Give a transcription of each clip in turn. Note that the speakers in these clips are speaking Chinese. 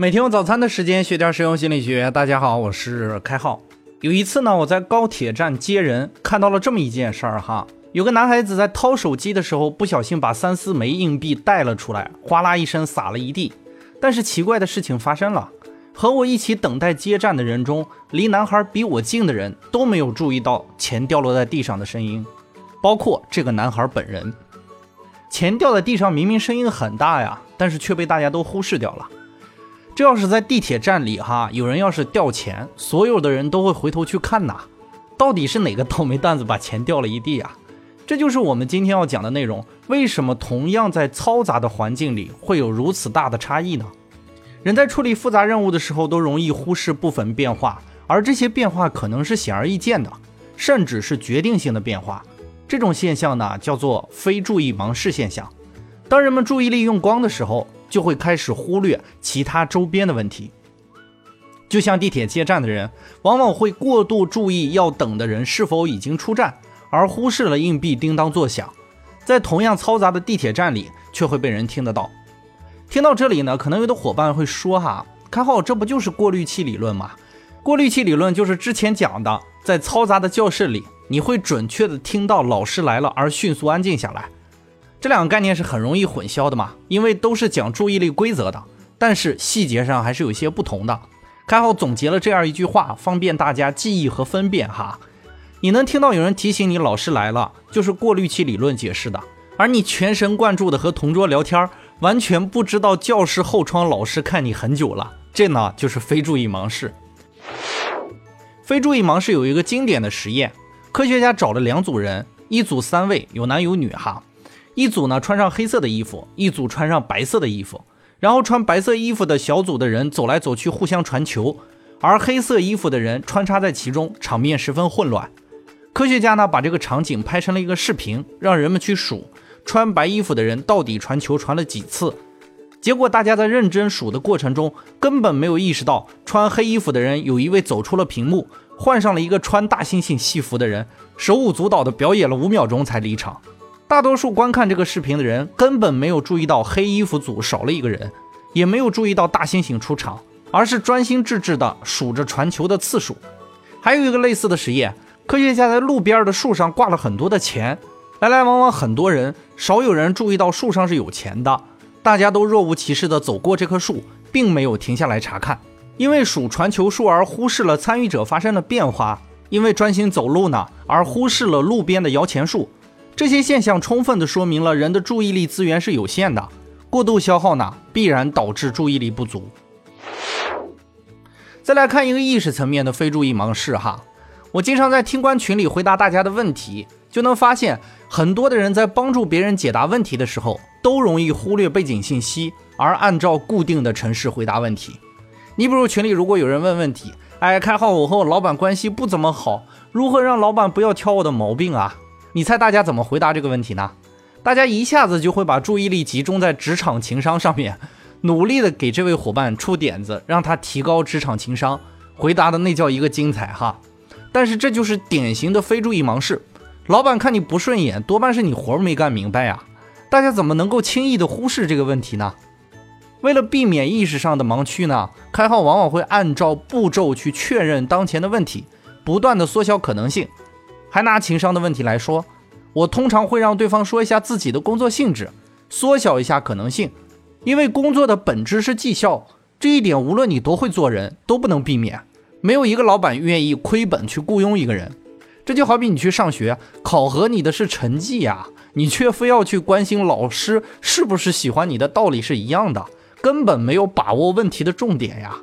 每天用早餐的时间学点实用心理学。大家好，我是开浩。有一次呢，我在高铁站接人，看到了这么一件事儿哈。有个男孩子在掏手机的时候，不小心把三四枚硬币带了出来，哗啦一声洒了一地。但是奇怪的事情发生了，和我一起等待接站的人中，离男孩比我近的人都没有注意到钱掉落在地上的声音，包括这个男孩本人。钱掉在地上，明明声音很大呀，但是却被大家都忽视掉了。这要是在地铁站里哈，有人要是掉钱，所有的人都会回头去看呐，到底是哪个倒霉蛋子把钱掉了一地啊？这就是我们今天要讲的内容。为什么同样在嘈杂的环境里会有如此大的差异呢？人在处理复杂任务的时候都容易忽视部分变化，而这些变化可能是显而易见的，甚至是决定性的变化。这种现象呢，叫做非注意盲视现象。当人们注意力用光的时候，就会开始忽略其他周边的问题，就像地铁接站的人，往往会过度注意要等的人是否已经出站，而忽视了硬币叮当作响，在同样嘈杂的地铁站里，却会被人听得到。听到这里呢，可能有的伙伴会说：“哈，看好，这不就是过滤器理论吗？过滤器理论就是之前讲的，在嘈杂的教室里，你会准确的听到老师来了，而迅速安静下来。”这两个概念是很容易混淆的嘛，因为都是讲注意力规则的，但是细节上还是有些不同的。开号总结了这样一句话，方便大家记忆和分辨哈。你能听到有人提醒你老师来了，就是过滤器理论解释的；而你全神贯注的和同桌聊天，完全不知道教室后窗老师看你很久了，这呢就是非注意盲视。非注意盲视有一个经典的实验，科学家找了两组人，一组三位，有男有女哈。一组呢穿上黑色的衣服，一组穿上白色的衣服，然后穿白色衣服的小组的人走来走去互相传球，而黑色衣服的人穿插在其中，场面十分混乱。科学家呢把这个场景拍成了一个视频，让人们去数穿白衣服的人到底传球传了几次。结果大家在认真数的过程中，根本没有意识到穿黑衣服的人有一位走出了屏幕，换上了一个穿大猩猩戏服的人，手舞足蹈的表演了五秒钟才离场。大多数观看这个视频的人根本没有注意到黑衣服组少了一个人，也没有注意到大猩猩出场，而是专心致志地数着传球的次数。还有一个类似的实验，科学家在路边的树上挂了很多的钱，来来往往很多人，少有人注意到树上是有钱的，大家都若无其事地走过这棵树，并没有停下来查看，因为数传球数而忽视了参与者发生的变化，因为专心走路呢而忽视了路边的摇钱树。这些现象充分地说明了人的注意力资源是有限的，过度消耗呢必然导致注意力不足。再来看一个意识层面的非注意盲视哈，我经常在听官群里回答大家的问题，就能发现很多的人在帮助别人解答问题的时候，都容易忽略背景信息，而按照固定的程式回答问题。你比如群里如果有人问问题，哎，开号我和我老板关系不怎么好，如何让老板不要挑我的毛病啊？你猜大家怎么回答这个问题呢？大家一下子就会把注意力集中在职场情商上面，努力的给这位伙伴出点子，让他提高职场情商，回答的那叫一个精彩哈。但是这就是典型的非注意盲视，老板看你不顺眼，多半是你活没干明白呀。大家怎么能够轻易的忽视这个问题呢？为了避免意识上的盲区呢，开号往往会按照步骤去确认当前的问题，不断的缩小可能性。还拿情商的问题来说，我通常会让对方说一下自己的工作性质，缩小一下可能性，因为工作的本质是绩效，这一点无论你多会做人都不能避免。没有一个老板愿意亏本去雇佣一个人，这就好比你去上学，考核你的是成绩呀，你却非要去关心老师是不是喜欢你的道理是一样的，根本没有把握问题的重点呀。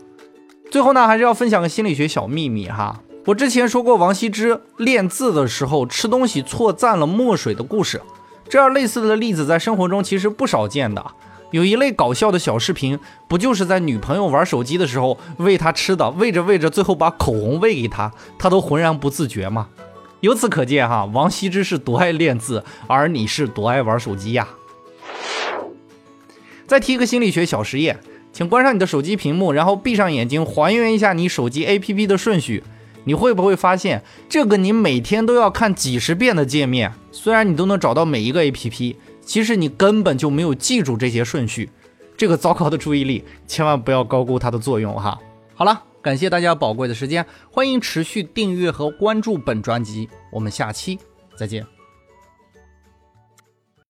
最后呢，还是要分享个心理学小秘密哈。我之前说过王羲之练字的时候吃东西错蘸了墨水的故事，这样类似的例子在生活中其实不少见的。有一类搞笑的小视频，不就是在女朋友玩手机的时候喂她吃的，喂着喂着最后把口红喂给她，她都浑然不自觉吗？由此可见哈，王羲之是多爱练字，而你是多爱玩手机呀。再提一个心理学小实验，请关上你的手机屏幕，然后闭上眼睛，还原一下你手机 APP 的顺序。你会不会发现，这个你每天都要看几十遍的界面，虽然你都能找到每一个 APP，其实你根本就没有记住这些顺序。这个糟糕的注意力千万不要高估它的作用哈。好了，感谢大家宝贵的时间，欢迎持续订阅和关注本专辑，我们下期再见。